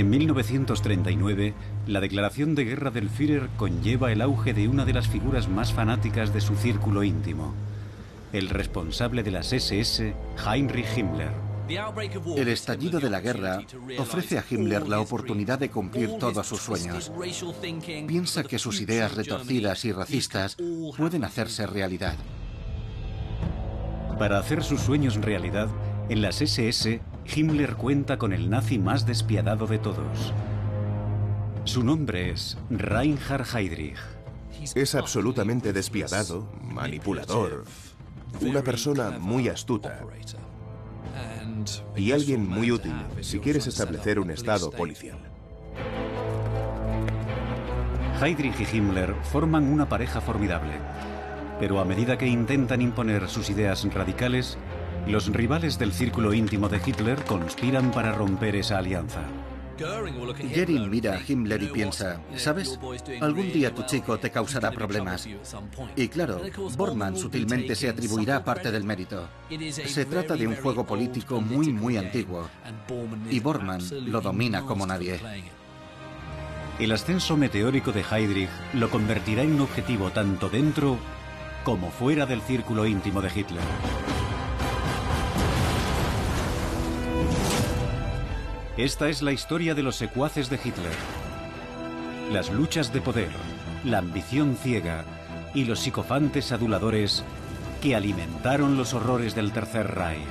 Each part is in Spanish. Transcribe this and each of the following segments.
En 1939, la declaración de guerra del Führer conlleva el auge de una de las figuras más fanáticas de su círculo íntimo, el responsable de las SS, Heinrich Himmler. El estallido de la guerra ofrece a Himmler la oportunidad de cumplir todos sus sueños. Piensa que sus ideas retorcidas y racistas pueden hacerse realidad. Para hacer sus sueños realidad, en las SS, Himmler cuenta con el nazi más despiadado de todos. Su nombre es Reinhard Heydrich. Es absolutamente despiadado, manipulador, una persona muy astuta y alguien muy útil si quieres establecer un estado policial. Heydrich y Himmler forman una pareja formidable, pero a medida que intentan imponer sus ideas radicales, los rivales del círculo íntimo de Hitler conspiran para romper esa alianza. Goering mira a Himmler y piensa, ¿sabes? Algún día tu chico te causará problemas. Y claro, Bormann sutilmente se atribuirá parte del mérito. Se trata de un juego político muy, muy antiguo. Y Bormann lo domina como nadie. El ascenso meteórico de Heydrich lo convertirá en un objetivo tanto dentro como fuera del círculo íntimo de Hitler. Esta es la historia de los secuaces de Hitler. Las luchas de poder, la ambición ciega y los psicofantes aduladores que alimentaron los horrores del Tercer Reich.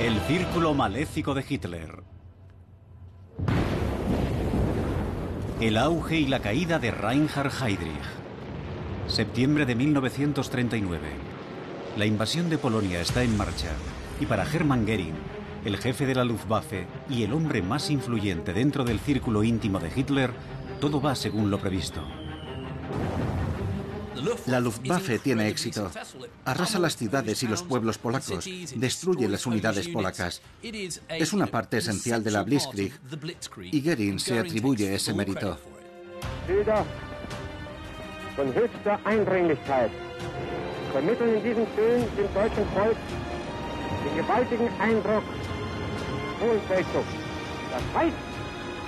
El círculo maléfico de Hitler. El auge y la caída de Reinhard Heydrich. Septiembre de 1939. La invasión de Polonia está en marcha y para Hermann Göring, el jefe de la Luftwaffe y el hombre más influyente dentro del círculo íntimo de Hitler, todo va según lo previsto. La Luftwaffe tiene éxito. Arrasa las ciudades y los pueblos polacos, destruye las unidades polacas. Es una parte esencial de la Blitzkrieg y Goering se atribuye ese mérito.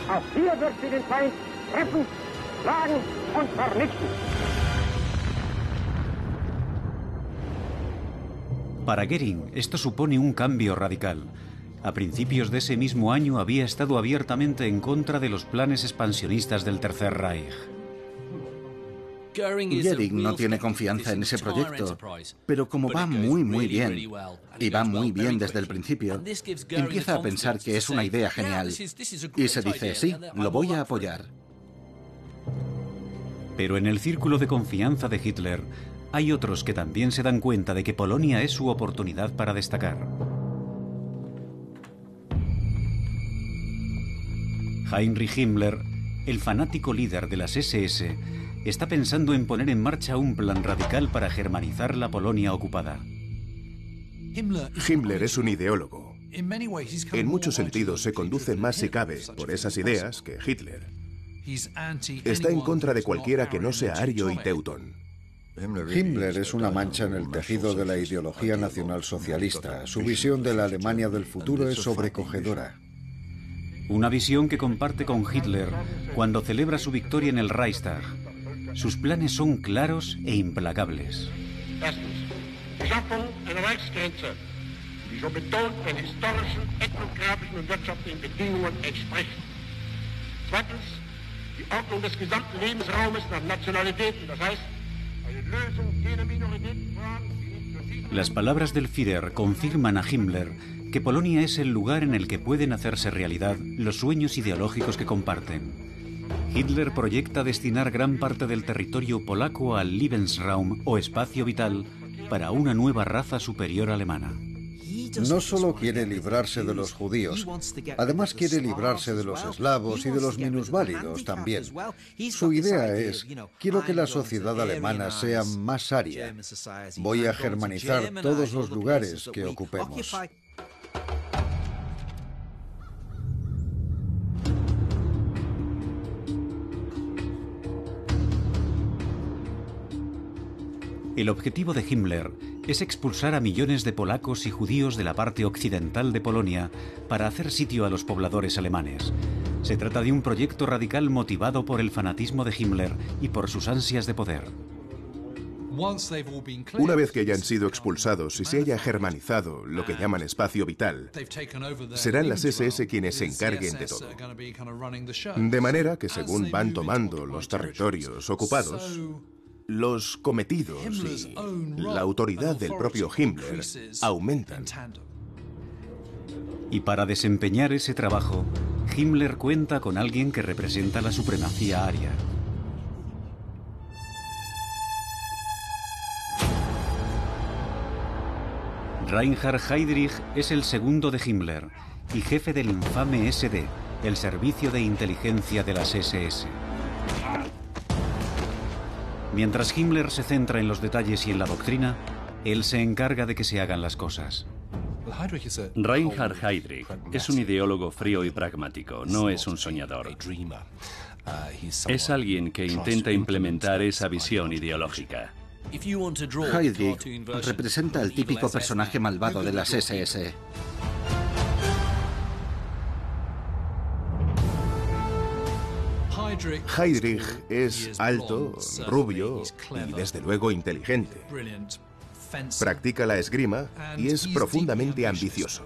auch hier wird sie den Feind treffen, schlagen und vernichten. Para Goering, esto supone un cambio radical. A principios de ese mismo año había estado abiertamente en contra de los planes expansionistas del Tercer Reich. Goering no tiene confianza en ese proyecto, pero como va muy muy bien, y va muy bien desde el principio, empieza a pensar que es una idea genial y se dice, sí, lo voy a apoyar. Pero en el círculo de confianza de Hitler hay otros que también se dan cuenta de que Polonia es su oportunidad para destacar. Heinrich Himmler, el fanático líder de las SS, está pensando en poner en marcha un plan radical para germanizar la Polonia ocupada. Himmler es un ideólogo. En muchos sentidos se conduce más si cabe por esas ideas que Hitler. Está en contra de cualquiera que no sea ario y teutón. Himmler es una mancha en el tejido de la ideología nacionalsocialista. Su visión de la Alemania del futuro es sobrecogedora. Una visión que comparte con Hitler cuando celebra su victoria en el Reichstag. Sus planes son claros e implacables. Die Ordnung des gesamten Lebensraumes nach Nationalitäten, das heißt, Las palabras del Führer confirman a Himmler que Polonia es el lugar en el que pueden hacerse realidad los sueños ideológicos que comparten. Hitler proyecta destinar gran parte del territorio polaco al Lebensraum o espacio vital para una nueva raza superior alemana no solo quiere librarse de los judíos, además quiere librarse de los eslavos y de los minusválidos también. Su idea es, quiero que la sociedad alemana sea más aria. Voy a germanizar todos los lugares que ocupemos. El objetivo de Himmler es expulsar a millones de polacos y judíos de la parte occidental de Polonia para hacer sitio a los pobladores alemanes. Se trata de un proyecto radical motivado por el fanatismo de Himmler y por sus ansias de poder. Una vez que hayan sido expulsados y se haya germanizado lo que llaman espacio vital, serán las SS quienes se encarguen de todo. De manera que según van tomando los territorios ocupados, los cometidos y la autoridad del propio Himmler aumentan. Y para desempeñar ese trabajo, Himmler cuenta con alguien que representa la supremacía aria. Reinhard Heydrich es el segundo de Himmler y jefe del infame SD, el servicio de inteligencia de las SS. Mientras Himmler se centra en los detalles y en la doctrina, él se encarga de que se hagan las cosas. Reinhard Heydrich es un ideólogo frío y pragmático, no es un soñador. Es alguien que intenta implementar esa visión ideológica. Heydrich representa el típico personaje malvado de las SS. Heydrich es alto, rubio y desde luego inteligente. Practica la esgrima y es profundamente ambicioso.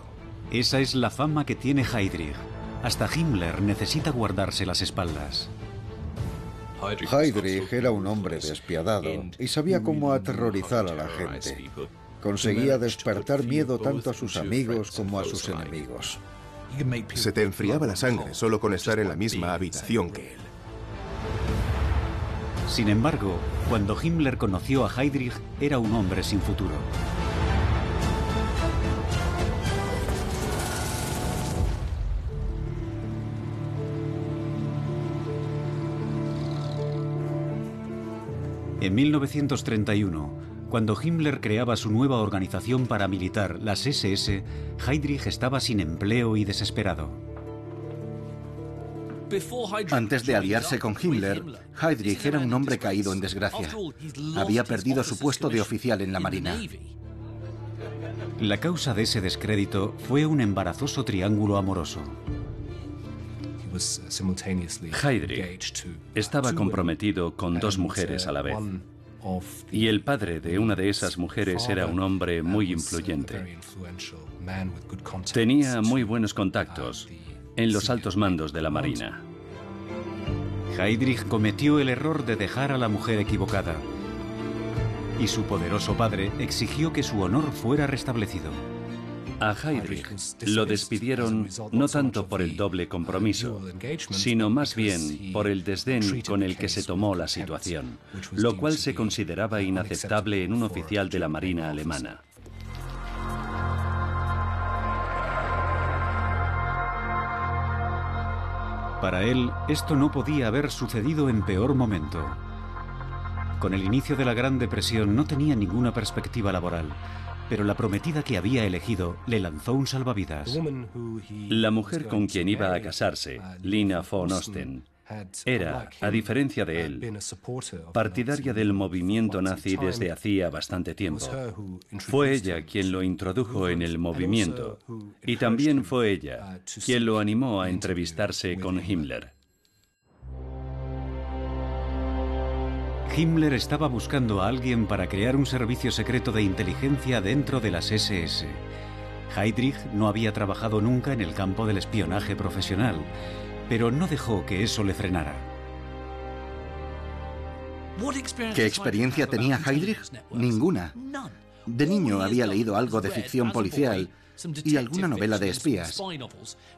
Esa es la fama que tiene Heydrich. Hasta Himmler necesita guardarse las espaldas. Heydrich era un hombre despiadado y sabía cómo aterrorizar a la gente. Conseguía despertar miedo tanto a sus amigos como a sus enemigos. Se te enfriaba la sangre solo con estar en la misma habitación que él. Sin embargo, cuando Himmler conoció a Heydrich, era un hombre sin futuro. En 1931, cuando Himmler creaba su nueva organización paramilitar, las SS, Heydrich estaba sin empleo y desesperado. Antes de aliarse con Himmler, Heydrich era un hombre caído en desgracia. Había perdido su puesto de oficial en la Marina. La causa de ese descrédito fue un embarazoso triángulo amoroso. Heydrich estaba comprometido con dos mujeres a la vez. Y el padre de una de esas mujeres era un hombre muy influyente. Tenía muy buenos contactos en los altos mandos de la Marina. Heydrich cometió el error de dejar a la mujer equivocada. Y su poderoso padre exigió que su honor fuera restablecido. A Heydrich lo despidieron no tanto por el doble compromiso, sino más bien por el desdén con el que se tomó la situación, lo cual se consideraba inaceptable en un oficial de la Marina alemana. Para él, esto no podía haber sucedido en peor momento. Con el inicio de la Gran Depresión no tenía ninguna perspectiva laboral pero la prometida que había elegido le lanzó un salvavidas. La mujer con quien iba a casarse, Lina von Osten, era, a diferencia de él, partidaria del movimiento nazi desde hacía bastante tiempo. Fue ella quien lo introdujo en el movimiento y también fue ella quien lo animó a entrevistarse con Himmler. Himmler estaba buscando a alguien para crear un servicio secreto de inteligencia dentro de las SS. Heydrich no había trabajado nunca en el campo del espionaje profesional, pero no dejó que eso le frenara. ¿Qué experiencia tenía Heydrich? Ninguna. De niño había leído algo de ficción policial y alguna novela de espías,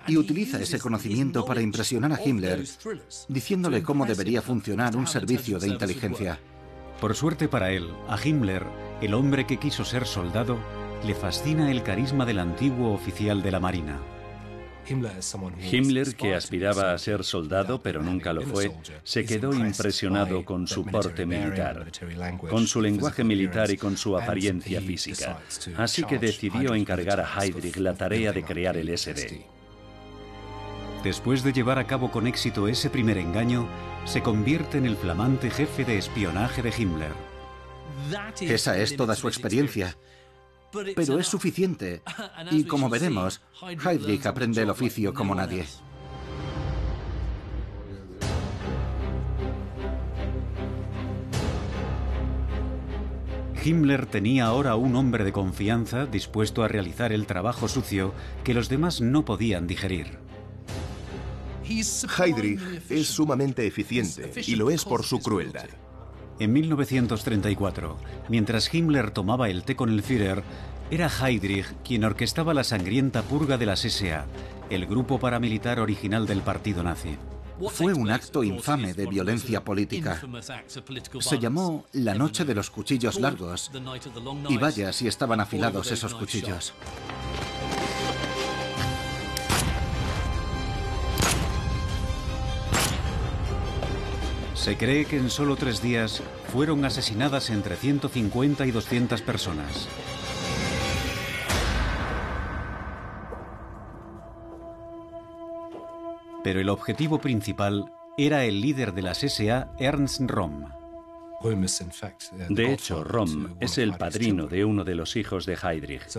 y utiliza ese conocimiento para impresionar a Himmler, diciéndole cómo debería funcionar un servicio de inteligencia. Por suerte para él, a Himmler, el hombre que quiso ser soldado, le fascina el carisma del antiguo oficial de la Marina. Himmler, que aspiraba a ser soldado pero nunca lo fue, se quedó impresionado con su porte militar, con su lenguaje militar y con su apariencia física. Así que decidió encargar a Heydrich la tarea de crear el SD. Después de llevar a cabo con éxito ese primer engaño, se convierte en el flamante jefe de espionaje de Himmler. Esa es toda su experiencia. Pero es suficiente. Y como veremos, Heydrich aprende el oficio como nadie. Himmler tenía ahora un hombre de confianza dispuesto a realizar el trabajo sucio que los demás no podían digerir. Heydrich es sumamente eficiente y lo es por su crueldad. En 1934, mientras Himmler tomaba el té con el Führer, era Heydrich quien orquestaba la sangrienta purga de las SA, el grupo paramilitar original del partido nazi. Fue un acto infame de violencia política. Se llamó la Noche de los Cuchillos Largos. Y vaya si estaban afilados esos cuchillos. Se cree que en solo tres días fueron asesinadas entre 150 y 200 personas. Pero el objetivo principal era el líder de las SA, Ernst Röhm. De hecho, Rom es el padrino de uno de los hijos de Heydrich.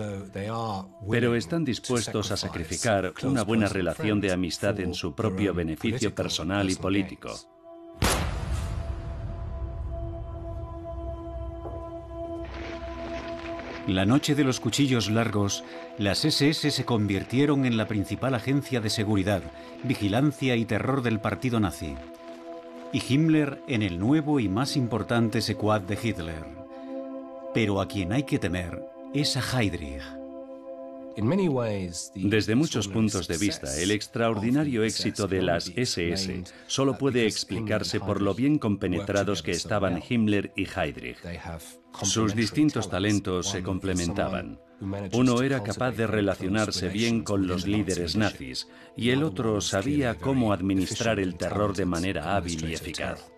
Pero están dispuestos a sacrificar una buena relación de amistad en su propio beneficio personal y político. La noche de los cuchillos largos, las SS se convirtieron en la principal agencia de seguridad, vigilancia y terror del partido nazi. Y Himmler en el nuevo y más importante secuad de Hitler. Pero a quien hay que temer es a Heydrich. Desde muchos puntos de vista, el extraordinario éxito de las SS solo puede explicarse por lo bien compenetrados que estaban Himmler y Heydrich. Sus distintos talentos se complementaban. Uno era capaz de relacionarse bien con los líderes nazis y el otro sabía cómo administrar el terror de manera hábil y eficaz.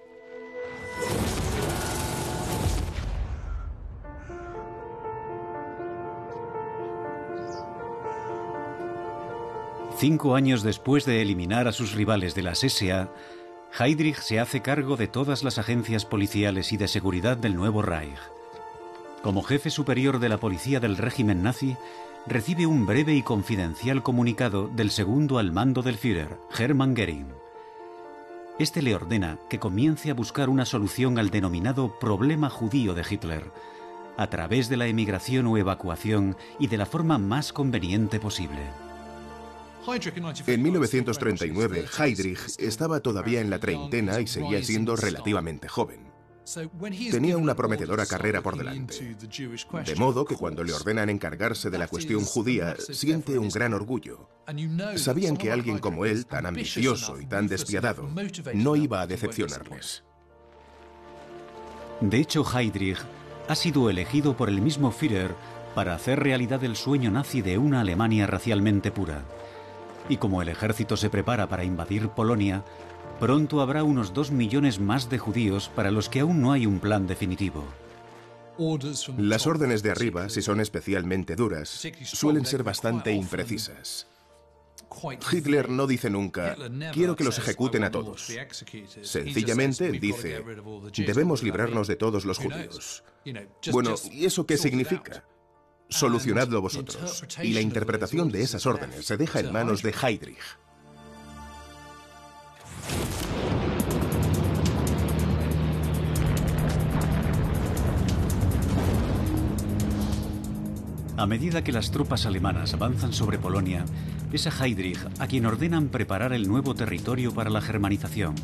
Cinco años después de eliminar a sus rivales de las SA, Heydrich se hace cargo de todas las agencias policiales y de seguridad del nuevo Reich. Como jefe superior de la policía del régimen nazi, recibe un breve y confidencial comunicado del segundo al mando del Führer, Hermann Göring. Este le ordena que comience a buscar una solución al denominado problema judío de Hitler, a través de la emigración o evacuación y de la forma más conveniente posible. En 1939, Heydrich estaba todavía en la treintena y seguía siendo relativamente joven. Tenía una prometedora carrera por delante. De modo que cuando le ordenan encargarse de la cuestión judía, siente un gran orgullo. Sabían que alguien como él, tan ambicioso y tan despiadado, no iba a decepcionarles. De hecho, Heydrich ha sido elegido por el mismo Führer para hacer realidad el sueño nazi de una Alemania racialmente pura. Y como el ejército se prepara para invadir Polonia, pronto habrá unos dos millones más de judíos para los que aún no hay un plan definitivo. Las órdenes de arriba, si son especialmente duras, suelen ser bastante imprecisas. Hitler no dice nunca, quiero que los ejecuten a todos. Sencillamente dice, debemos librarnos de todos los judíos. Bueno, ¿y eso qué significa? Solucionadlo vosotros. Y la interpretación de esas órdenes se deja en manos de Heydrich. A medida que las tropas alemanas avanzan sobre Polonia, es a Heydrich a quien ordenan preparar el nuevo territorio para la germanización.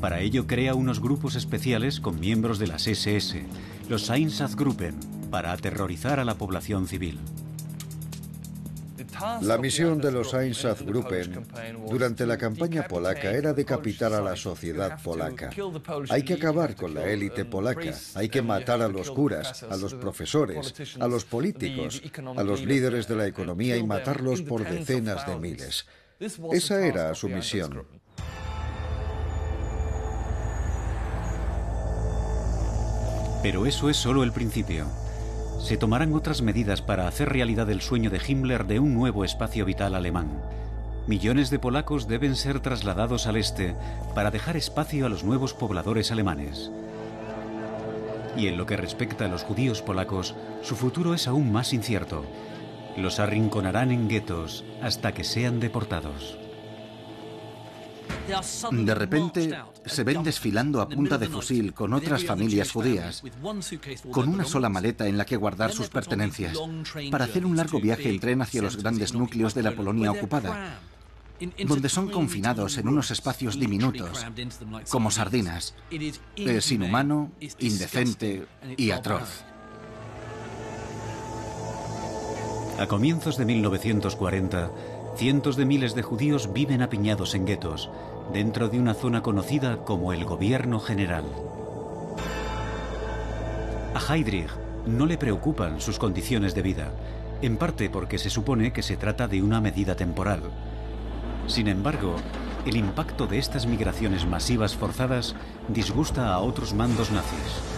Para ello crea unos grupos especiales con miembros de las SS, los Einsatzgruppen, para aterrorizar a la población civil. La misión de los Einsatzgruppen durante la campaña polaca era decapitar a la sociedad polaca. Hay que acabar con la élite polaca, hay que matar a los curas, a los profesores, a los políticos, a los líderes de la economía y matarlos por decenas de miles. Esa era su misión. Pero eso es solo el principio. Se tomarán otras medidas para hacer realidad el sueño de Himmler de un nuevo espacio vital alemán. Millones de polacos deben ser trasladados al este para dejar espacio a los nuevos pobladores alemanes. Y en lo que respecta a los judíos polacos, su futuro es aún más incierto. Los arrinconarán en guetos hasta que sean deportados. De repente se ven desfilando a punta de fusil con otras familias judías, con una sola maleta en la que guardar sus pertenencias, para hacer un largo viaje en tren hacia los grandes núcleos de la Polonia ocupada, donde son confinados en unos espacios diminutos, como sardinas. Es inhumano, indecente y atroz. A comienzos de 1940, cientos de miles de judíos viven apiñados en guetos, dentro de una zona conocida como el Gobierno General. A Heydrich no le preocupan sus condiciones de vida, en parte porque se supone que se trata de una medida temporal. Sin embargo, el impacto de estas migraciones masivas forzadas disgusta a otros mandos nazis.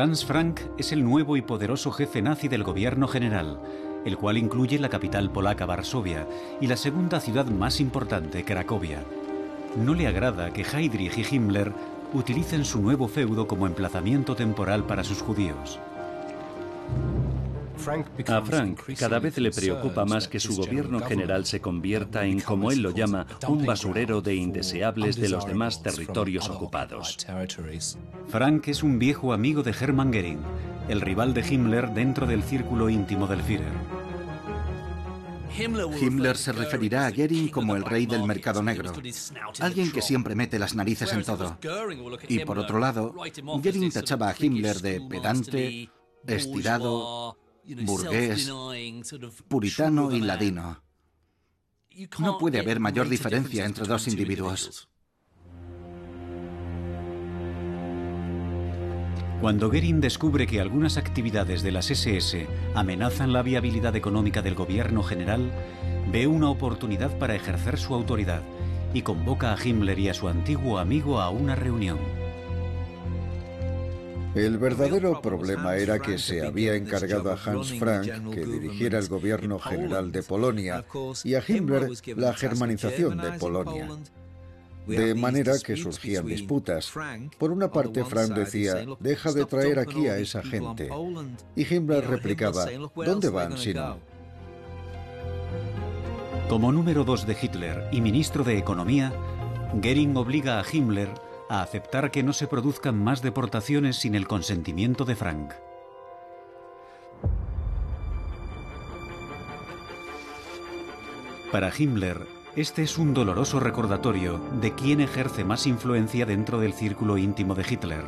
Hans Frank es el nuevo y poderoso jefe nazi del gobierno general, el cual incluye la capital polaca Varsovia y la segunda ciudad más importante, Cracovia. No le agrada que Heydrich y Himmler utilicen su nuevo feudo como emplazamiento temporal para sus judíos. A Frank cada vez le preocupa más que su gobierno general se convierta en, como él lo llama, un basurero de indeseables de los demás territorios ocupados. Frank es un viejo amigo de Hermann Göring, el rival de Himmler dentro del círculo íntimo del Führer. Himmler se referirá a Goering como el rey del mercado negro, alguien que siempre mete las narices en todo. Y por otro lado, Goering tachaba a Himmler de pedante, estirado, burgués, puritano y ladino. No puede haber mayor diferencia entre dos individuos. Cuando Goering descubre que algunas actividades de las SS amenazan la viabilidad económica del gobierno general, ve una oportunidad para ejercer su autoridad y convoca a Himmler y a su antiguo amigo a una reunión. El verdadero problema era que se había encargado a Hans Frank que dirigiera el gobierno general de Polonia y a Himmler la germanización de Polonia. De manera que surgían disputas. Por una parte, Frank decía, deja de traer aquí a esa gente. Y Himmler replicaba, ¿dónde van si no? Como número dos de Hitler y ministro de Economía, Goering obliga a Himmler a aceptar que no se produzcan más deportaciones sin el consentimiento de Frank. Para Himmler, este es un doloroso recordatorio de quién ejerce más influencia dentro del círculo íntimo de Hitler.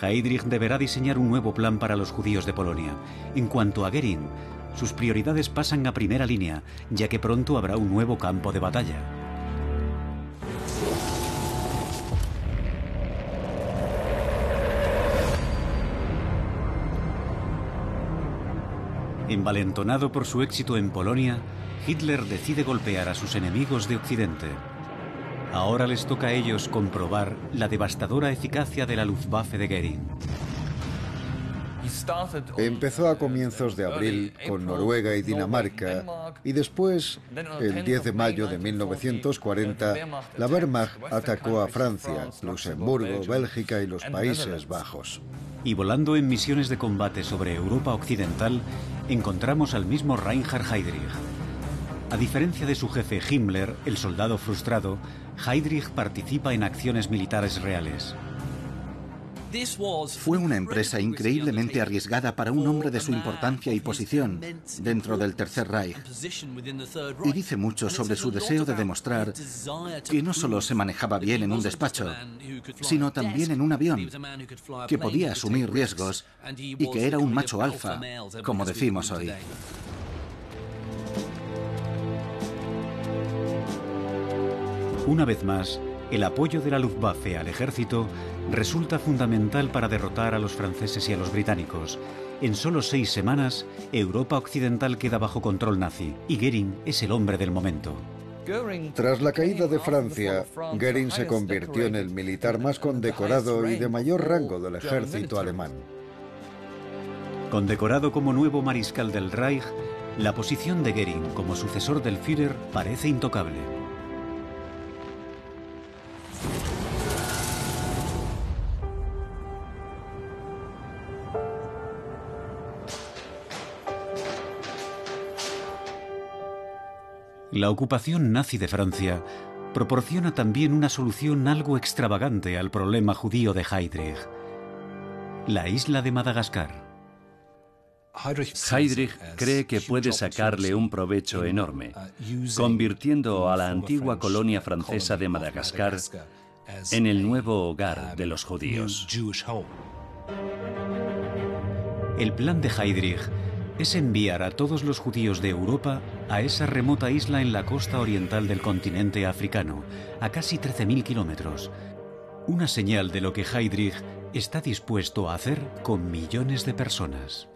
Heydrich deberá diseñar un nuevo plan para los judíos de Polonia. En cuanto a Goering, sus prioridades pasan a primera línea, ya que pronto habrá un nuevo campo de batalla. Envalentonado por su éxito en Polonia, Hitler decide golpear a sus enemigos de Occidente. Ahora les toca a ellos comprobar la devastadora eficacia de la Luftwaffe de Goering. Empezó a comienzos de abril con Noruega y Dinamarca y después, el 10 de mayo de 1940, la Wehrmacht atacó a Francia, Luxemburgo, Bélgica y los Países Bajos. Y volando en misiones de combate sobre Europa Occidental, encontramos al mismo Reinhard Heydrich. A diferencia de su jefe Himmler, el soldado frustrado, Heydrich participa en acciones militares reales. Fue una empresa increíblemente arriesgada para un hombre de su importancia y posición dentro del Tercer Reich. Y dice mucho sobre su deseo de demostrar que no solo se manejaba bien en un despacho, sino también en un avión, que podía asumir riesgos y que era un macho alfa, como decimos hoy. Una vez más, el apoyo de la Luftwaffe al ejército resulta fundamental para derrotar a los franceses y a los británicos. En solo seis semanas, Europa Occidental queda bajo control nazi y Goering es el hombre del momento. Tras la caída de Francia, Goering se convirtió en el militar más condecorado y de mayor rango del ejército alemán. Condecorado como nuevo mariscal del Reich, la posición de Goering como sucesor del Führer parece intocable. La ocupación nazi de Francia proporciona también una solución algo extravagante al problema judío de Heydrich, la isla de Madagascar. Heydrich cree que puede sacarle un provecho enorme, convirtiendo a la antigua colonia francesa de Madagascar en el nuevo hogar de los judíos. El plan de Heydrich es enviar a todos los judíos de Europa a esa remota isla en la costa oriental del continente africano, a casi 13.000 kilómetros. Una señal de lo que Heydrich está dispuesto a hacer con millones de personas.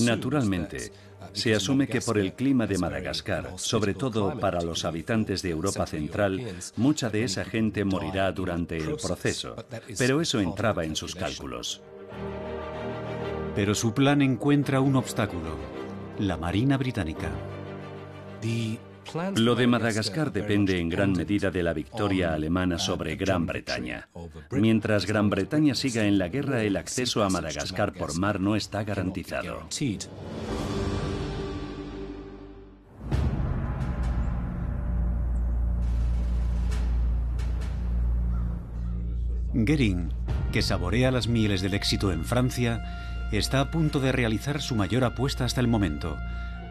Naturalmente, se asume que por el clima de Madagascar, sobre todo para los habitantes de Europa Central, mucha de esa gente morirá durante el proceso, pero eso entraba en sus cálculos. Pero su plan encuentra un obstáculo, la Marina Británica. Lo de Madagascar depende en gran medida de la victoria alemana sobre Gran Bretaña. Mientras Gran Bretaña siga en la guerra, el acceso a Madagascar por mar no está garantizado. Goering, que saborea las mieles del éxito en Francia, está a punto de realizar su mayor apuesta hasta el momento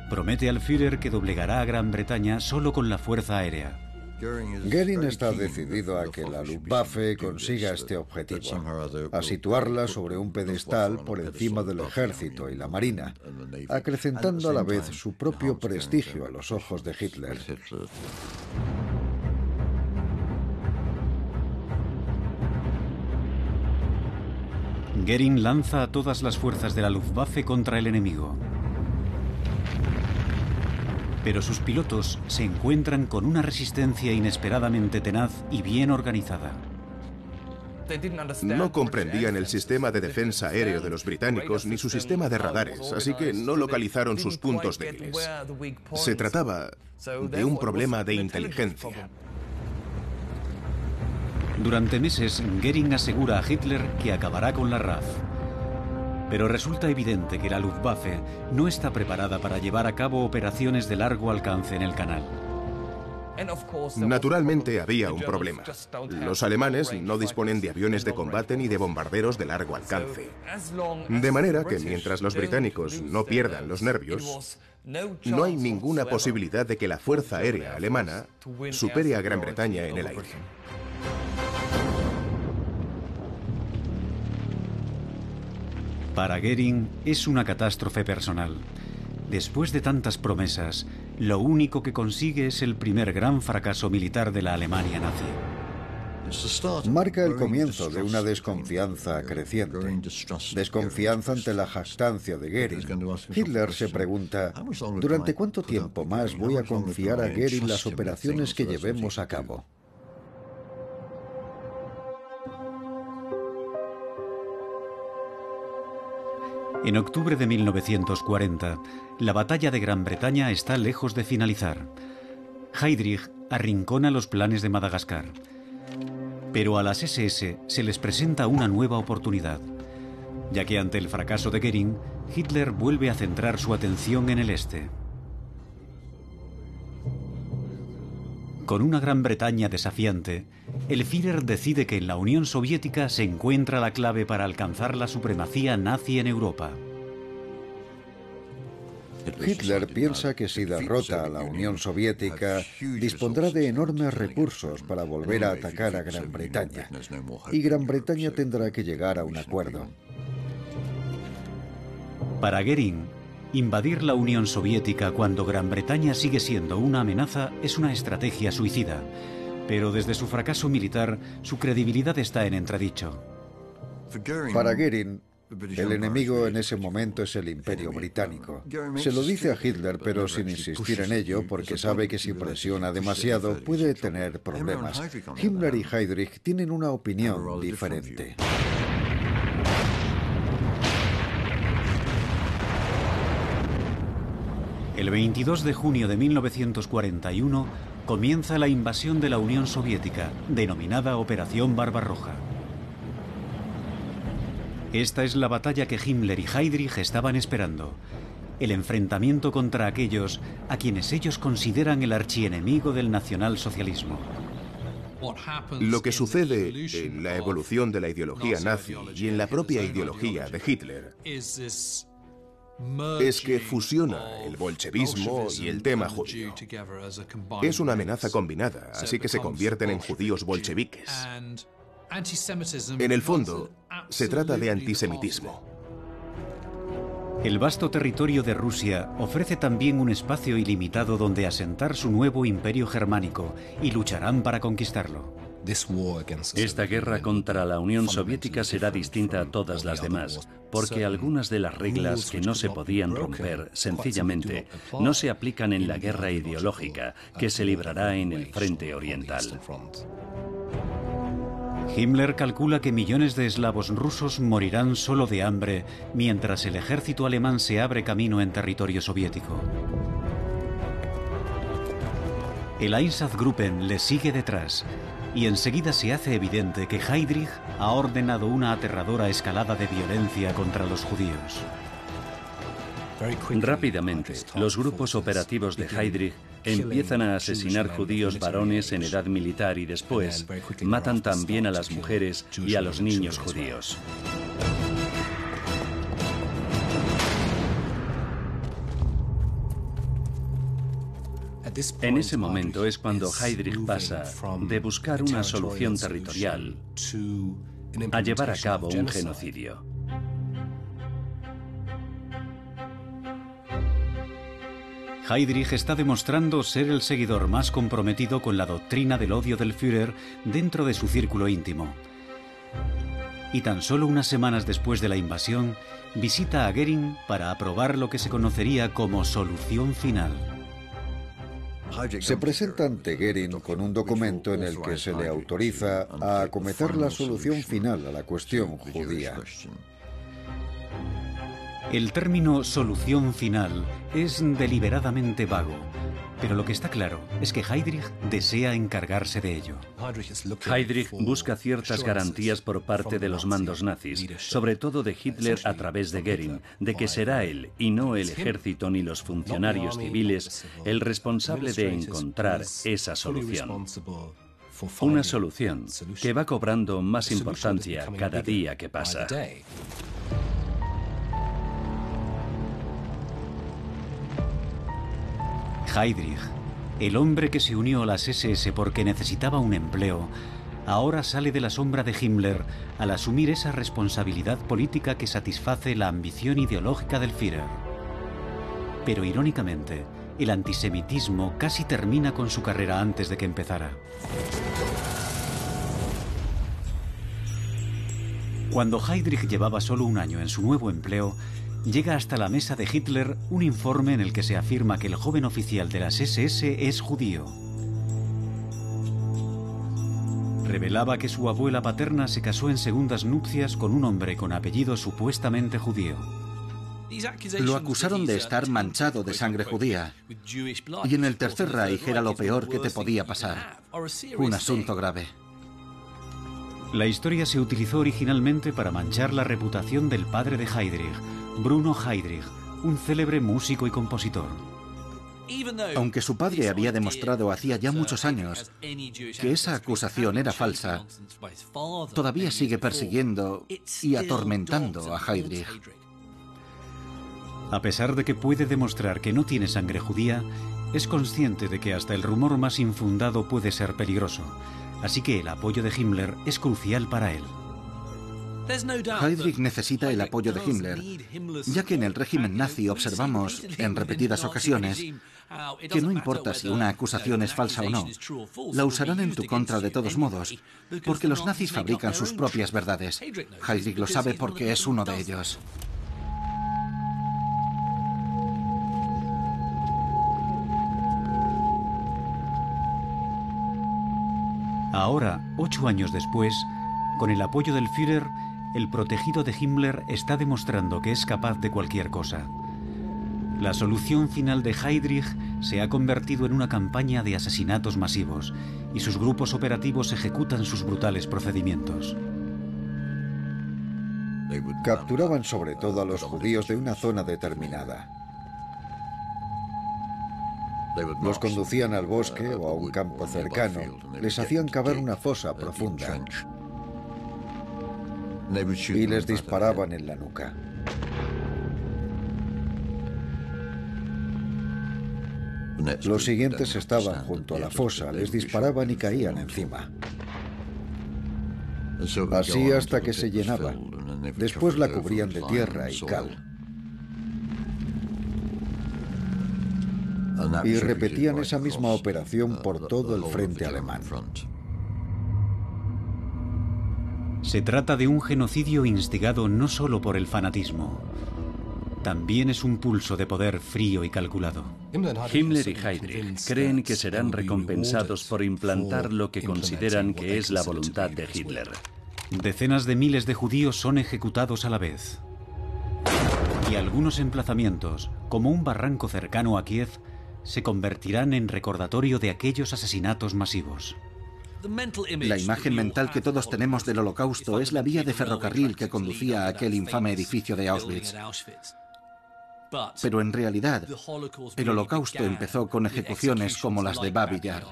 promete al Führer que doblegará a Gran Bretaña solo con la fuerza aérea. Goering está decidido a que la Luftwaffe consiga este objetivo, a situarla sobre un pedestal por encima del ejército y la marina, acrecentando a la vez su propio prestigio a los ojos de Hitler. Goering lanza a todas las fuerzas de la Luftwaffe contra el enemigo pero sus pilotos se encuentran con una resistencia inesperadamente tenaz y bien organizada. No comprendían el sistema de defensa aéreo de los británicos ni su sistema de radares, así que no localizaron sus puntos débiles. Se trataba de un problema de inteligencia. Durante meses, Goering asegura a Hitler que acabará con la RAF. Pero resulta evidente que la Luftwaffe no está preparada para llevar a cabo operaciones de largo alcance en el canal. Naturalmente había un problema. Los alemanes no disponen de aviones de combate ni de bombarderos de largo alcance. De manera que mientras los británicos no pierdan los nervios, no hay ninguna posibilidad de que la Fuerza Aérea Alemana supere a Gran Bretaña en el aire. Para Goering es una catástrofe personal. Después de tantas promesas, lo único que consigue es el primer gran fracaso militar de la Alemania nazi. Marca el comienzo de una desconfianza creciente. Desconfianza ante la jactancia de Goering. Hitler se pregunta, ¿durante cuánto tiempo más voy a confiar a Goering las operaciones que llevemos a cabo? En octubre de 1940, la batalla de Gran Bretaña está lejos de finalizar. Heydrich arrincona los planes de Madagascar. Pero a las SS se les presenta una nueva oportunidad, ya que ante el fracaso de Goering, Hitler vuelve a centrar su atención en el este. Con una Gran Bretaña desafiante, el Führer decide que en la Unión Soviética se encuentra la clave para alcanzar la supremacía nazi en Europa. Hitler piensa que si derrota a la Unión Soviética, dispondrá de enormes recursos para volver a atacar a Gran Bretaña. Y Gran Bretaña tendrá que llegar a un acuerdo. Para Goering, Invadir la Unión Soviética cuando Gran Bretaña sigue siendo una amenaza es una estrategia suicida, pero desde su fracaso militar su credibilidad está en entredicho. Para Goering, el enemigo en ese momento es el imperio británico. Se lo dice a Hitler, pero sin insistir en ello, porque sabe que si presiona demasiado puede tener problemas. Himmler y Heydrich tienen una opinión diferente. El 22 de junio de 1941 comienza la invasión de la Unión Soviética, denominada Operación Barbarroja. Esta es la batalla que Himmler y Heydrich estaban esperando. el enfrentamiento contra aquellos a quienes ellos consideran el archienemigo del nacionalsocialismo. Lo que sucede en la evolución de la ideología nazi y en la propia ideología de Hitler es que fusiona el bolchevismo y el tema judío. Es una amenaza combinada, así que se convierten en judíos bolcheviques. En el fondo, se trata de antisemitismo. El vasto territorio de Rusia ofrece también un espacio ilimitado donde asentar su nuevo imperio germánico y lucharán para conquistarlo. Esta guerra contra la Unión Soviética será distinta a todas las demás, porque algunas de las reglas que no se podían romper sencillamente no se aplican en la guerra ideológica que se librará en el frente oriental. Himmler calcula que millones de eslavos rusos morirán solo de hambre mientras el ejército alemán se abre camino en territorio soviético. El Einsatzgruppen le sigue detrás y enseguida se hace evidente que Heydrich ha ordenado una aterradora escalada de violencia contra los judíos. Rápidamente, los grupos operativos de Heydrich empiezan a asesinar judíos varones en edad militar y después matan también a las mujeres y a los niños judíos. En ese momento es cuando Heydrich pasa de buscar una solución territorial a llevar a cabo un genocidio. Heydrich está demostrando ser el seguidor más comprometido con la doctrina del odio del Führer dentro de su círculo íntimo. Y tan solo unas semanas después de la invasión, visita a Goering para aprobar lo que se conocería como solución final. Se presenta ante Goering con un documento en el que se le autoriza a acometer la solución final a la cuestión judía. El término solución final es deliberadamente vago, pero lo que está claro es que Heydrich desea encargarse de ello. Heydrich busca ciertas garantías por parte de los mandos nazis, sobre todo de Hitler a través de Goering, de que será él y no el ejército ni los funcionarios civiles el responsable de encontrar esa solución. Una solución que va cobrando más importancia cada día que pasa. Heydrich, el hombre que se unió a las SS porque necesitaba un empleo, ahora sale de la sombra de Himmler al asumir esa responsabilidad política que satisface la ambición ideológica del Führer. Pero irónicamente, el antisemitismo casi termina con su carrera antes de que empezara. Cuando Heydrich llevaba solo un año en su nuevo empleo, llega hasta la mesa de Hitler un informe en el que se afirma que el joven oficial de las SS es judío. Revelaba que su abuela paterna se casó en segundas nupcias con un hombre con apellido supuestamente judío. Lo acusaron de estar manchado de sangre judía. Y en el Tercer Reich era lo peor que te podía pasar. Un asunto grave. La historia se utilizó originalmente para manchar la reputación del padre de Heydrich, Bruno Heydrich, un célebre músico y compositor. Aunque su padre había demostrado hacía ya muchos años que esa acusación era falsa, todavía sigue persiguiendo y atormentando a Heydrich. A pesar de que puede demostrar que no tiene sangre judía, es consciente de que hasta el rumor más infundado puede ser peligroso, así que el apoyo de Himmler es crucial para él. Heydrich necesita el apoyo de Himmler, ya que en el régimen nazi observamos en repetidas ocasiones que no importa si una acusación es falsa o no, la usarán en tu contra de todos modos, porque los nazis fabrican sus propias verdades. Heydrich lo sabe porque es uno de ellos. Ahora, ocho años después, con el apoyo del Führer, el protegido de Himmler está demostrando que es capaz de cualquier cosa. La solución final de Heydrich se ha convertido en una campaña de asesinatos masivos y sus grupos operativos ejecutan sus brutales procedimientos. Capturaban sobre todo a los judíos de una zona determinada. Los conducían al bosque o a un campo cercano, les hacían cavar una fosa profunda y les disparaban en la nuca. Los siguientes estaban junto a la fosa, les disparaban y caían encima. Así hasta que se llenaba. Después la cubrían de tierra y cal. Y repetían esa misma operación por todo el frente alemán. Se trata de un genocidio instigado no solo por el fanatismo, también es un pulso de poder frío y calculado. Himmler y Heydrich creen que serán recompensados por implantar lo que consideran que es la voluntad de Hitler. Decenas de miles de judíos son ejecutados a la vez. Y algunos emplazamientos, como un barranco cercano a Kiev, se convertirán en recordatorio de aquellos asesinatos masivos. La imagen mental que todos tenemos del holocausto es la vía de ferrocarril que conducía a aquel infame edificio de Auschwitz. Pero en realidad, el holocausto empezó con ejecuciones como las de Babi Yar.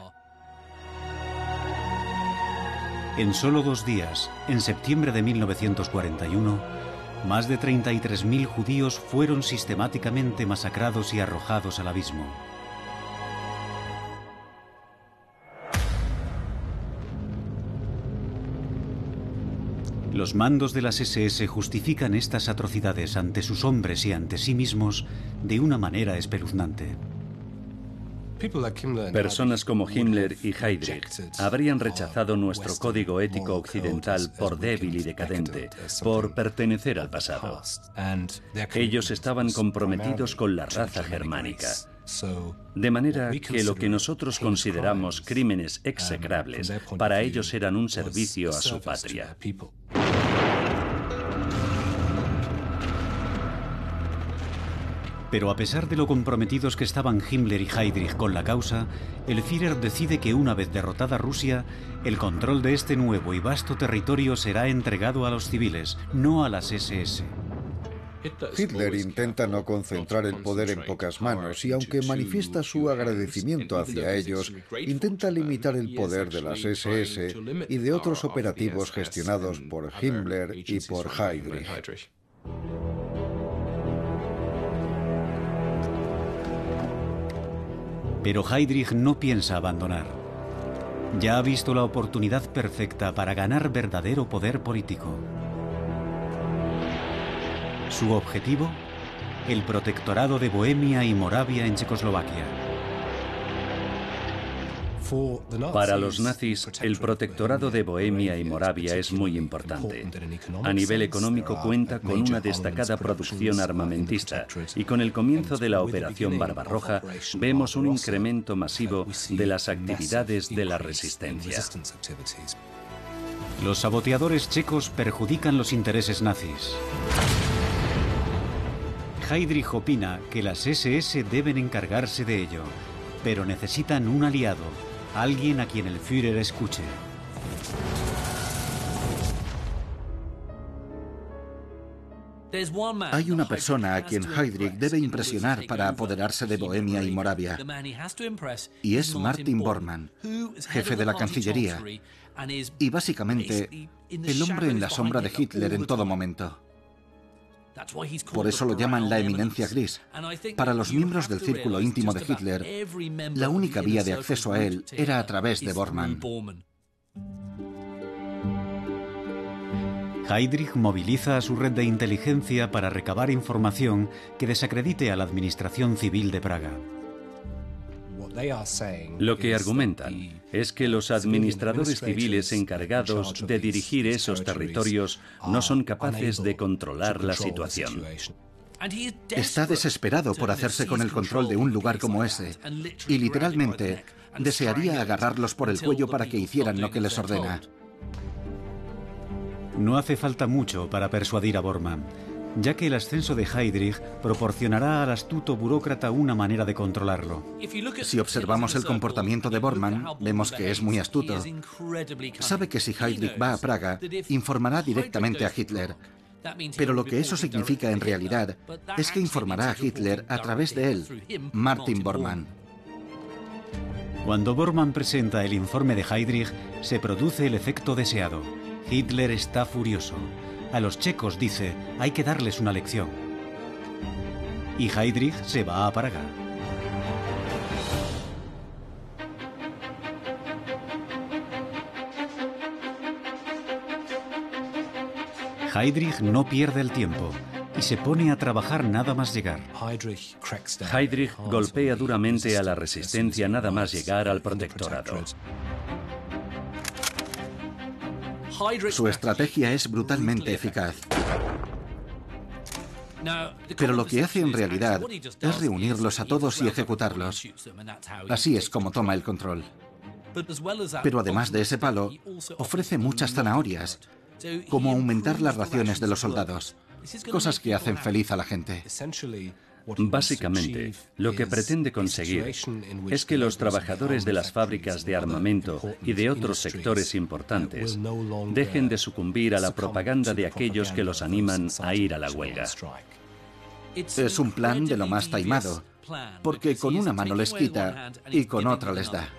En solo dos días, en septiembre de 1941, más de 33.000 judíos fueron sistemáticamente masacrados y arrojados al abismo. Los mandos de las SS justifican estas atrocidades ante sus hombres y ante sí mismos de una manera espeluznante. Personas como Himmler y Heydrich habrían rechazado nuestro código ético occidental por débil y decadente, por pertenecer al pasado. Ellos estaban comprometidos con la raza germánica. De manera que lo que nosotros consideramos crímenes execrables, para ellos eran un servicio a su patria. Pero a pesar de lo comprometidos que estaban Himmler y Heydrich con la causa, el Führer decide que una vez derrotada Rusia, el control de este nuevo y vasto territorio será entregado a los civiles, no a las SS. Hitler intenta no concentrar el poder en pocas manos y aunque manifiesta su agradecimiento hacia ellos, intenta limitar el poder de las SS y de otros operativos gestionados por Himmler y por Heydrich. Pero Heydrich no piensa abandonar. Ya ha visto la oportunidad perfecta para ganar verdadero poder político. Su objetivo, el protectorado de Bohemia y Moravia en Checoslovaquia. Para los nazis, el protectorado de Bohemia y Moravia es muy importante. A nivel económico cuenta con una destacada producción armamentista y con el comienzo de la Operación Barbarroja vemos un incremento masivo de las actividades de la resistencia. Los saboteadores checos perjudican los intereses nazis. Heydrich opina que las SS deben encargarse de ello, pero necesitan un aliado, Alguien a quien el Führer escuche. Hay una persona a quien Heydrich debe impresionar para apoderarse de Bohemia y Moravia. Y es Martin Bormann, jefe de la Cancillería. Y básicamente el hombre en la sombra de Hitler en todo momento. Por eso lo llaman la eminencia gris. Para los miembros del círculo íntimo de Hitler, la única vía de acceso a él era a través de Bormann. Heydrich moviliza a su red de inteligencia para recabar información que desacredite a la administración civil de Praga. Lo que argumentan es que los administradores civiles encargados de dirigir esos territorios no son capaces de controlar la situación. Está desesperado por hacerse con el control de un lugar como ese y literalmente desearía agarrarlos por el cuello para que hicieran lo que les ordena. No hace falta mucho para persuadir a Bormann ya que el ascenso de Heydrich proporcionará al astuto burócrata una manera de controlarlo. Si observamos el comportamiento de Bormann, vemos que es muy astuto. Sabe que si Heydrich va a Praga, informará directamente a Hitler. Pero lo que eso significa en realidad es que informará a Hitler a través de él, Martin Bormann. Cuando Bormann presenta el informe de Heydrich, se produce el efecto deseado. Hitler está furioso. A los checos dice, hay que darles una lección. Y Heydrich se va a Praga. Heydrich no pierde el tiempo y se pone a trabajar nada más llegar. Heydrich golpea duramente a la resistencia nada más llegar al protectorado. Su estrategia es brutalmente eficaz. Pero lo que hace en realidad es reunirlos a todos y ejecutarlos. Así es como toma el control. Pero además de ese palo, ofrece muchas zanahorias, como aumentar las raciones de los soldados, cosas que hacen feliz a la gente. Básicamente, lo que pretende conseguir es que los trabajadores de las fábricas de armamento y de otros sectores importantes dejen de sucumbir a la propaganda de aquellos que los animan a ir a la huelga. Es un plan de lo más taimado, porque con una mano les quita y con otra les da.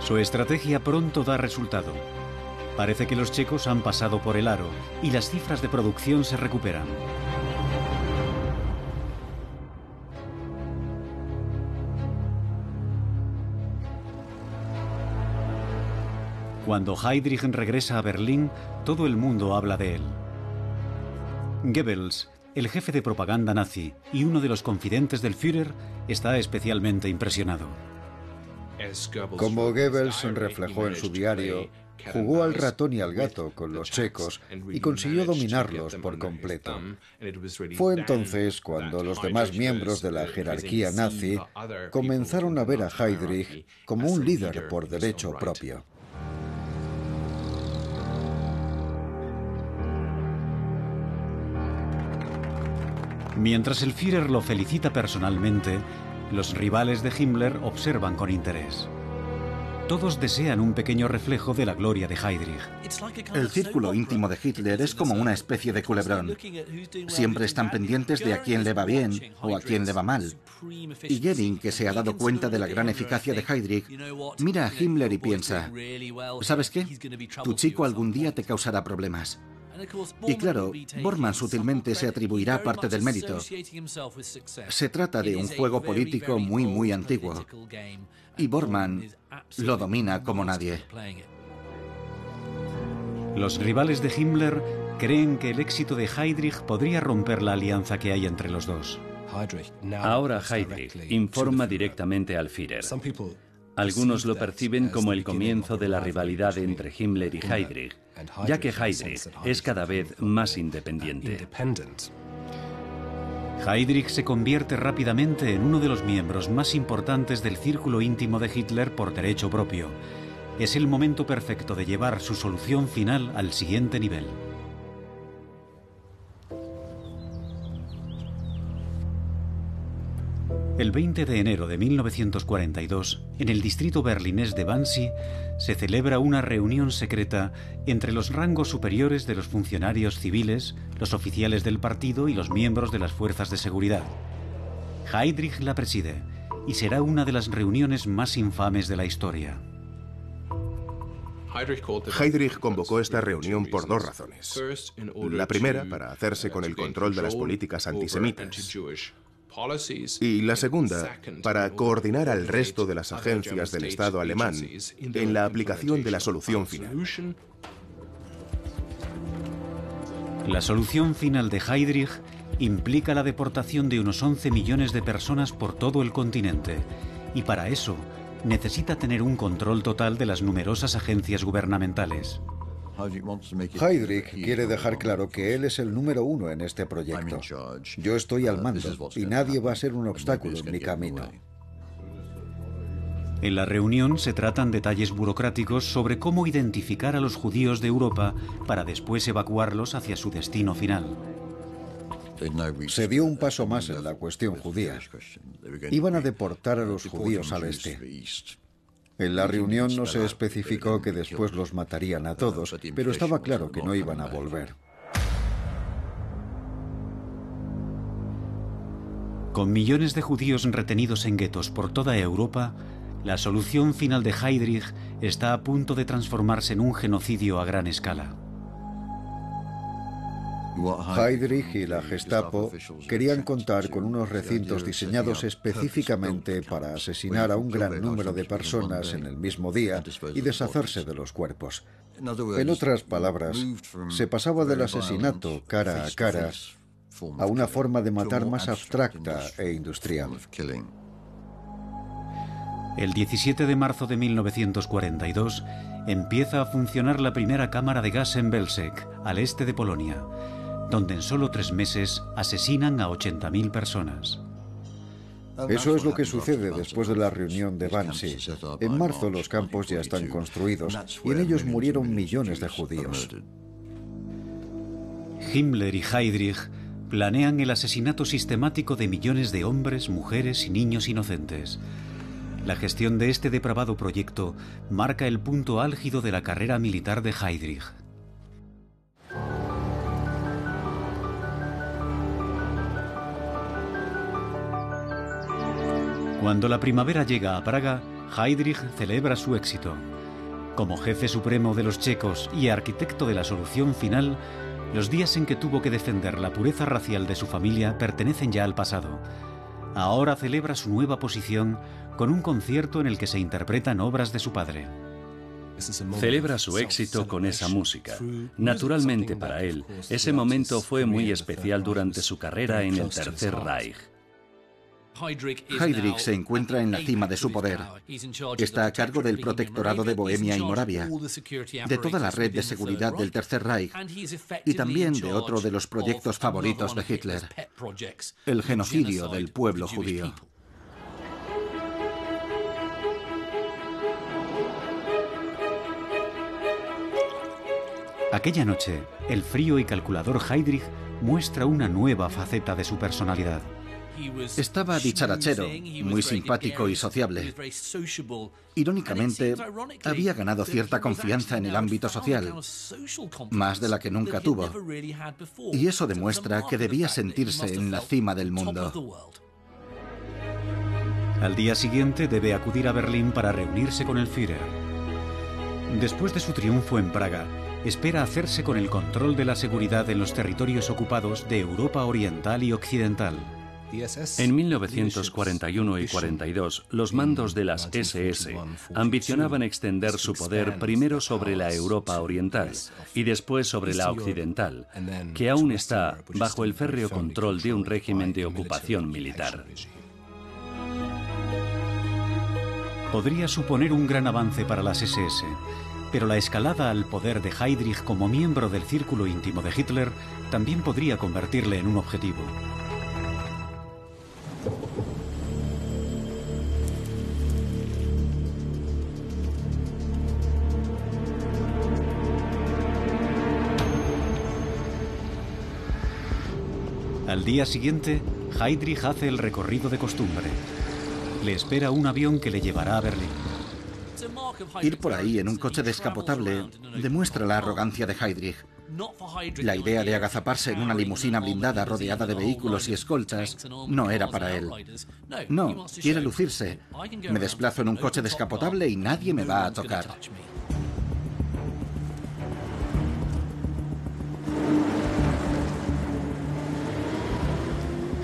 Su estrategia pronto da resultado. Parece que los checos han pasado por el aro y las cifras de producción se recuperan. Cuando Heydrich regresa a Berlín, todo el mundo habla de él. Goebbels, el jefe de propaganda nazi y uno de los confidentes del Führer, está especialmente impresionado. Como Goebbels reflejó en su diario, jugó al ratón y al gato con los checos y consiguió dominarlos por completo. Fue entonces cuando los demás miembros de la jerarquía nazi comenzaron a ver a Heydrich como un líder por derecho propio. Mientras el Führer lo felicita personalmente, los rivales de Himmler observan con interés. Todos desean un pequeño reflejo de la gloria de Heydrich. El círculo íntimo de Hitler es como una especie de culebrón. Siempre están pendientes de a quién le va bien o a quién le va mal. Y Goering, que se ha dado cuenta de la gran eficacia de Heydrich, mira a Himmler y piensa, ¿sabes qué? Tu chico algún día te causará problemas. Y claro, Bormann sutilmente se atribuirá parte del mérito. Se trata de un juego político muy, muy antiguo. Y Bormann lo domina como nadie. Los rivales de Himmler creen que el éxito de Heydrich podría romper la alianza que hay entre los dos. Ahora Heydrich informa directamente al Führer. Algunos lo perciben como el comienzo de la rivalidad entre Himmler y Heydrich, ya que Heydrich es cada vez más independiente. Heydrich se convierte rápidamente en uno de los miembros más importantes del círculo íntimo de Hitler por derecho propio. Es el momento perfecto de llevar su solución final al siguiente nivel. El 20 de enero de 1942, en el distrito berlinés de Wannsee, se celebra una reunión secreta entre los rangos superiores de los funcionarios civiles, los oficiales del partido y los miembros de las fuerzas de seguridad. Heydrich la preside y será una de las reuniones más infames de la historia. Heydrich convocó esta reunión por dos razones. La primera, para hacerse con el control de las políticas antisemitas. Y la segunda, para coordinar al resto de las agencias del Estado alemán en la aplicación de la solución final. La solución final de Heydrich implica la deportación de unos 11 millones de personas por todo el continente y para eso necesita tener un control total de las numerosas agencias gubernamentales. Heydrich quiere dejar claro que él es el número uno en este proyecto. Yo estoy al mando y nadie va a ser un obstáculo en mi camino. En la reunión se tratan detalles burocráticos sobre cómo identificar a los judíos de Europa para después evacuarlos hacia su destino final. Se dio un paso más en la cuestión judía. Iban a deportar a los judíos al este. En la reunión no se especificó que después los matarían a todos, pero estaba claro que no iban a volver. Con millones de judíos retenidos en guetos por toda Europa, la solución final de Heydrich está a punto de transformarse en un genocidio a gran escala. Heydrich y la Gestapo querían contar con unos recintos diseñados específicamente para asesinar a un gran número de personas en el mismo día y deshacerse de los cuerpos. En otras palabras, se pasaba del asesinato cara a cara a una forma de matar más abstracta e industrial. El 17 de marzo de 1942 empieza a funcionar la primera cámara de gas en Belzec, al este de Polonia, donde en solo tres meses asesinan a 80.000 personas. Eso es lo que sucede después de la reunión de Wannsee. En marzo los campos ya están construidos y en ellos murieron millones de judíos. Himmler y Heydrich planean el asesinato sistemático de millones de hombres, mujeres y niños inocentes. La gestión de este depravado proyecto marca el punto álgido de la carrera militar de Heydrich. Cuando la primavera llega a Praga, Heydrich celebra su éxito. Como jefe supremo de los checos y arquitecto de la solución final, los días en que tuvo que defender la pureza racial de su familia pertenecen ya al pasado. Ahora celebra su nueva posición con un concierto en el que se interpretan obras de su padre. Celebra su éxito con esa música. Naturalmente para él, ese momento fue muy especial durante su carrera en el Tercer Reich. Heydrich se encuentra en la cima de su poder. Está a cargo del protectorado de Bohemia y Moravia, de toda la red de seguridad del Tercer Reich y también de otro de los proyectos favoritos de Hitler, el genocidio del pueblo judío. Aquella noche, el frío y calculador Heydrich muestra una nueva faceta de su personalidad. Estaba dicharachero, muy simpático y sociable. Irónicamente, había ganado cierta confianza en el ámbito social, más de la que nunca tuvo. Y eso demuestra que debía sentirse en la cima del mundo. Al día siguiente debe acudir a Berlín para reunirse con el Führer. Después de su triunfo en Praga, espera hacerse con el control de la seguridad en los territorios ocupados de Europa Oriental y Occidental. En 1941 y 42, los mandos de las SS ambicionaban extender su poder primero sobre la Europa oriental y después sobre la occidental, que aún está bajo el férreo control de un régimen de ocupación militar. Podría suponer un gran avance para las SS, pero la escalada al poder de Heydrich como miembro del círculo íntimo de Hitler también podría convertirle en un objetivo. Al día siguiente, Heydrich hace el recorrido de costumbre. Le espera un avión que le llevará a Berlín. Ir por ahí en un coche descapotable demuestra la arrogancia de Heydrich. La idea de agazaparse en una limusina blindada rodeada de vehículos y escoltas no era para él. No, quiere lucirse. Me desplazo en un coche descapotable y nadie me va a tocar.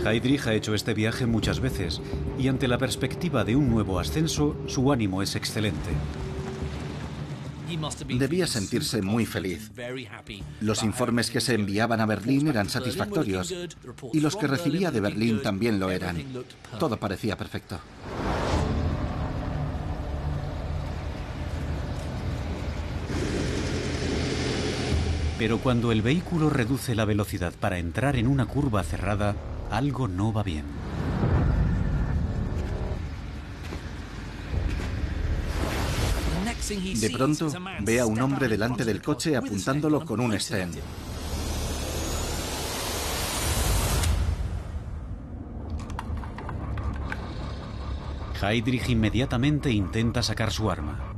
Heydrich ha hecho este viaje muchas veces y ante la perspectiva de un nuevo ascenso, su ánimo es excelente. Debía sentirse muy feliz. Los informes que se enviaban a Berlín eran satisfactorios y los que recibía de Berlín también lo eran. Todo parecía perfecto. Pero cuando el vehículo reduce la velocidad para entrar en una curva cerrada, algo no va bien. De pronto, ve a un hombre delante del coche apuntándolo con un Sten. Heydrich inmediatamente intenta sacar su arma.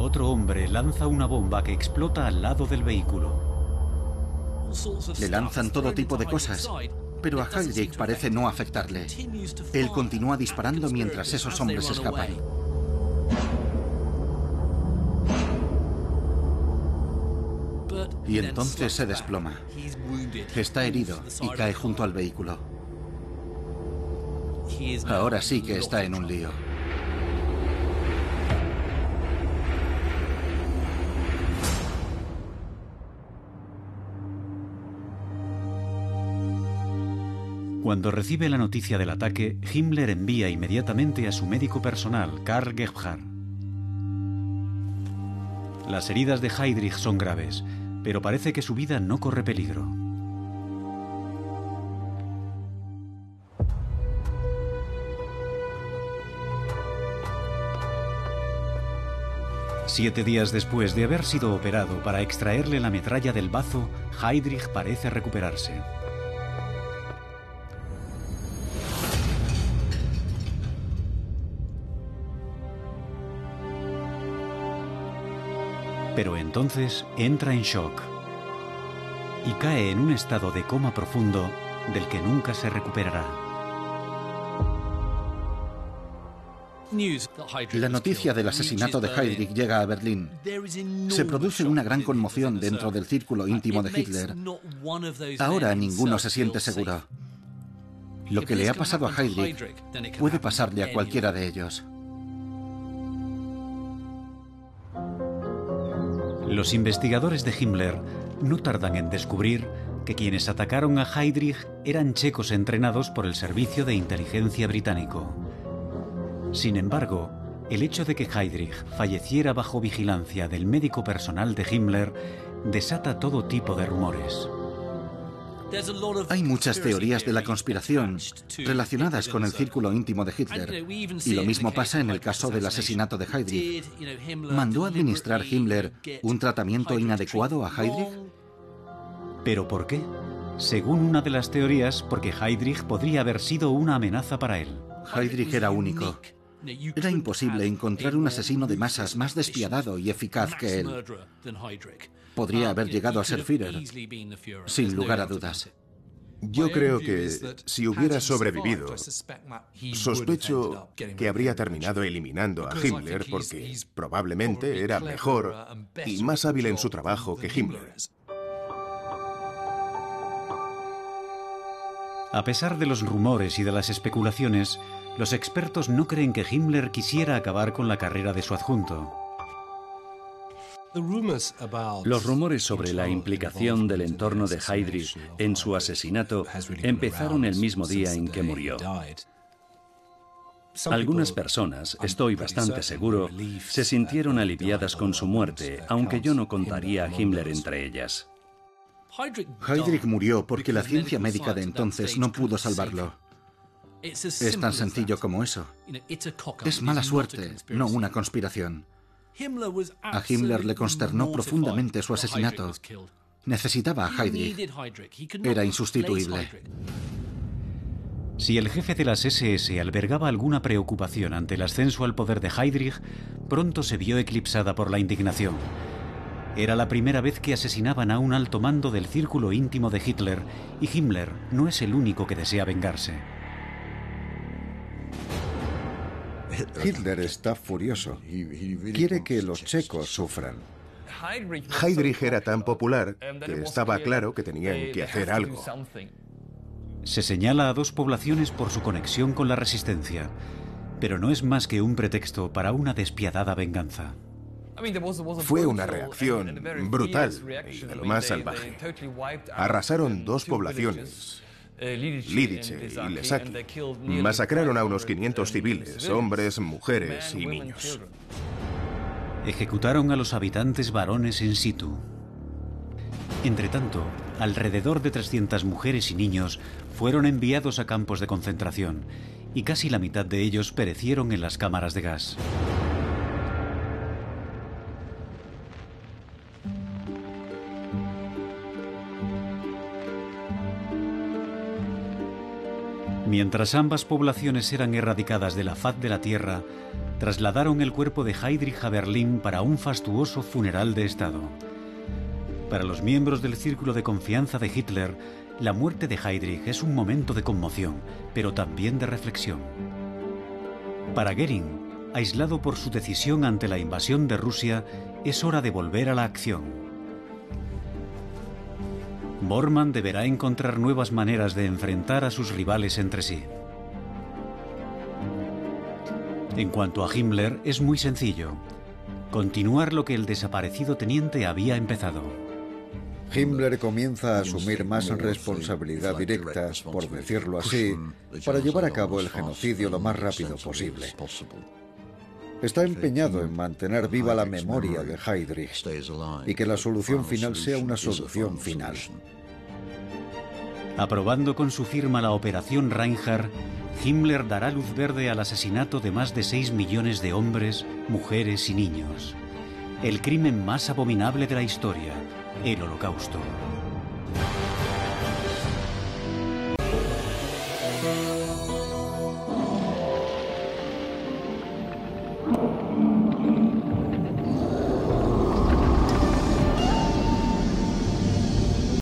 Otro hombre lanza una bomba que explota al lado del vehículo. Le lanzan todo tipo de cosas, pero a Heydrich parece no afectarle. Él continúa disparando mientras esos hombres escapan. Y entonces se desploma. Está herido y cae junto al vehículo. Ahora sí que está en un lío. Cuando recibe la noticia del ataque, Himmler envía inmediatamente a su médico personal, Karl Gebhard. Las heridas de Heydrich son graves, pero parece que su vida no corre peligro. Siete días después de haber sido operado para extraerle la metralla del bazo, Heydrich parece recuperarse. Pero entonces entra en shock y cae en un estado de coma profundo del que nunca se recuperará. La noticia del asesinato de Heydrich llega a Berlín. Se produce una gran conmoción dentro del círculo íntimo de Hitler. Ahora ninguno se siente seguro. Lo que le ha pasado a Heydrich puede pasarle a cualquiera de ellos. Los investigadores de Himmler no tardan en descubrir que quienes atacaron a Heydrich eran checos entrenados por el Servicio de Inteligencia británico. Sin embargo, el hecho de que Heydrich falleciera bajo vigilancia del médico personal de Himmler desata todo tipo de rumores. Hay muchas teorías de la conspiración relacionadas con el círculo íntimo de Hitler. Y lo mismo pasa en el caso del asesinato de Heydrich. ¿Mandó administrar Himmler un tratamiento inadecuado a Heydrich? ¿Pero por qué? Según una de las teorías, porque Heydrich podría haber sido una amenaza para él. Heydrich era único. Era imposible encontrar un asesino de masas más despiadado y eficaz que él. Podría haber llegado a ser Führer, sin lugar a dudas. Yo creo que si hubiera sobrevivido, sospecho que habría terminado eliminando a Himmler porque probablemente era mejor y más hábil en su trabajo que Himmler. A pesar de los rumores y de las especulaciones, los expertos no creen que Himmler quisiera acabar con la carrera de su adjunto. Los rumores sobre la implicación del entorno de Heydrich en su asesinato empezaron el mismo día en que murió. Algunas personas, estoy bastante seguro, se sintieron aliviadas con su muerte, aunque yo no contaría a Himmler entre ellas. Heydrich murió porque la ciencia médica de entonces no pudo salvarlo. Es tan sencillo como eso. Es mala suerte, no una conspiración. A Himmler le consternó profundamente su asesinato. Necesitaba a Heydrich. Era insustituible. Si el jefe de las SS albergaba alguna preocupación ante el ascenso al poder de Heydrich, pronto se vio eclipsada por la indignación. Era la primera vez que asesinaban a un alto mando del círculo íntimo de Hitler, y Himmler no es el único que desea vengarse. Hitler está furioso. Quiere que los checos sufran. Heydrich era tan popular que estaba claro que tenían que hacer algo. Se señala a dos poblaciones por su conexión con la resistencia, pero no es más que un pretexto para una despiadada venganza. Fue una reacción brutal y de lo más salvaje. Arrasaron dos poblaciones, Lidice y Lesaki. Masacraron a unos 500 civiles, hombres, mujeres y niños. Ejecutaron a los habitantes varones in situ. Entretanto, alrededor de 300 mujeres y niños fueron enviados a campos de concentración y casi la mitad de ellos perecieron en las cámaras de gas. Mientras ambas poblaciones eran erradicadas de la faz de la tierra, trasladaron el cuerpo de Heydrich a Berlín para un fastuoso funeral de Estado. Para los miembros del círculo de confianza de Hitler, la muerte de Heydrich es un momento de conmoción, pero también de reflexión. Para Goering, aislado por su decisión ante la invasión de Rusia, es hora de volver a la acción. Bormann deberá encontrar nuevas maneras de enfrentar a sus rivales entre sí. En cuanto a Himmler, es muy sencillo. Continuar lo que el desaparecido teniente había empezado. Himmler comienza a asumir más responsabilidad directa, por decirlo así, para llevar a cabo el genocidio lo más rápido posible. Está empeñado en mantener viva la memoria de Heydrich y que la solución final sea una solución final. Aprobando con su firma la Operación Reinhardt, Himmler dará luz verde al asesinato de más de 6 millones de hombres, mujeres y niños. El crimen más abominable de la historia, el holocausto.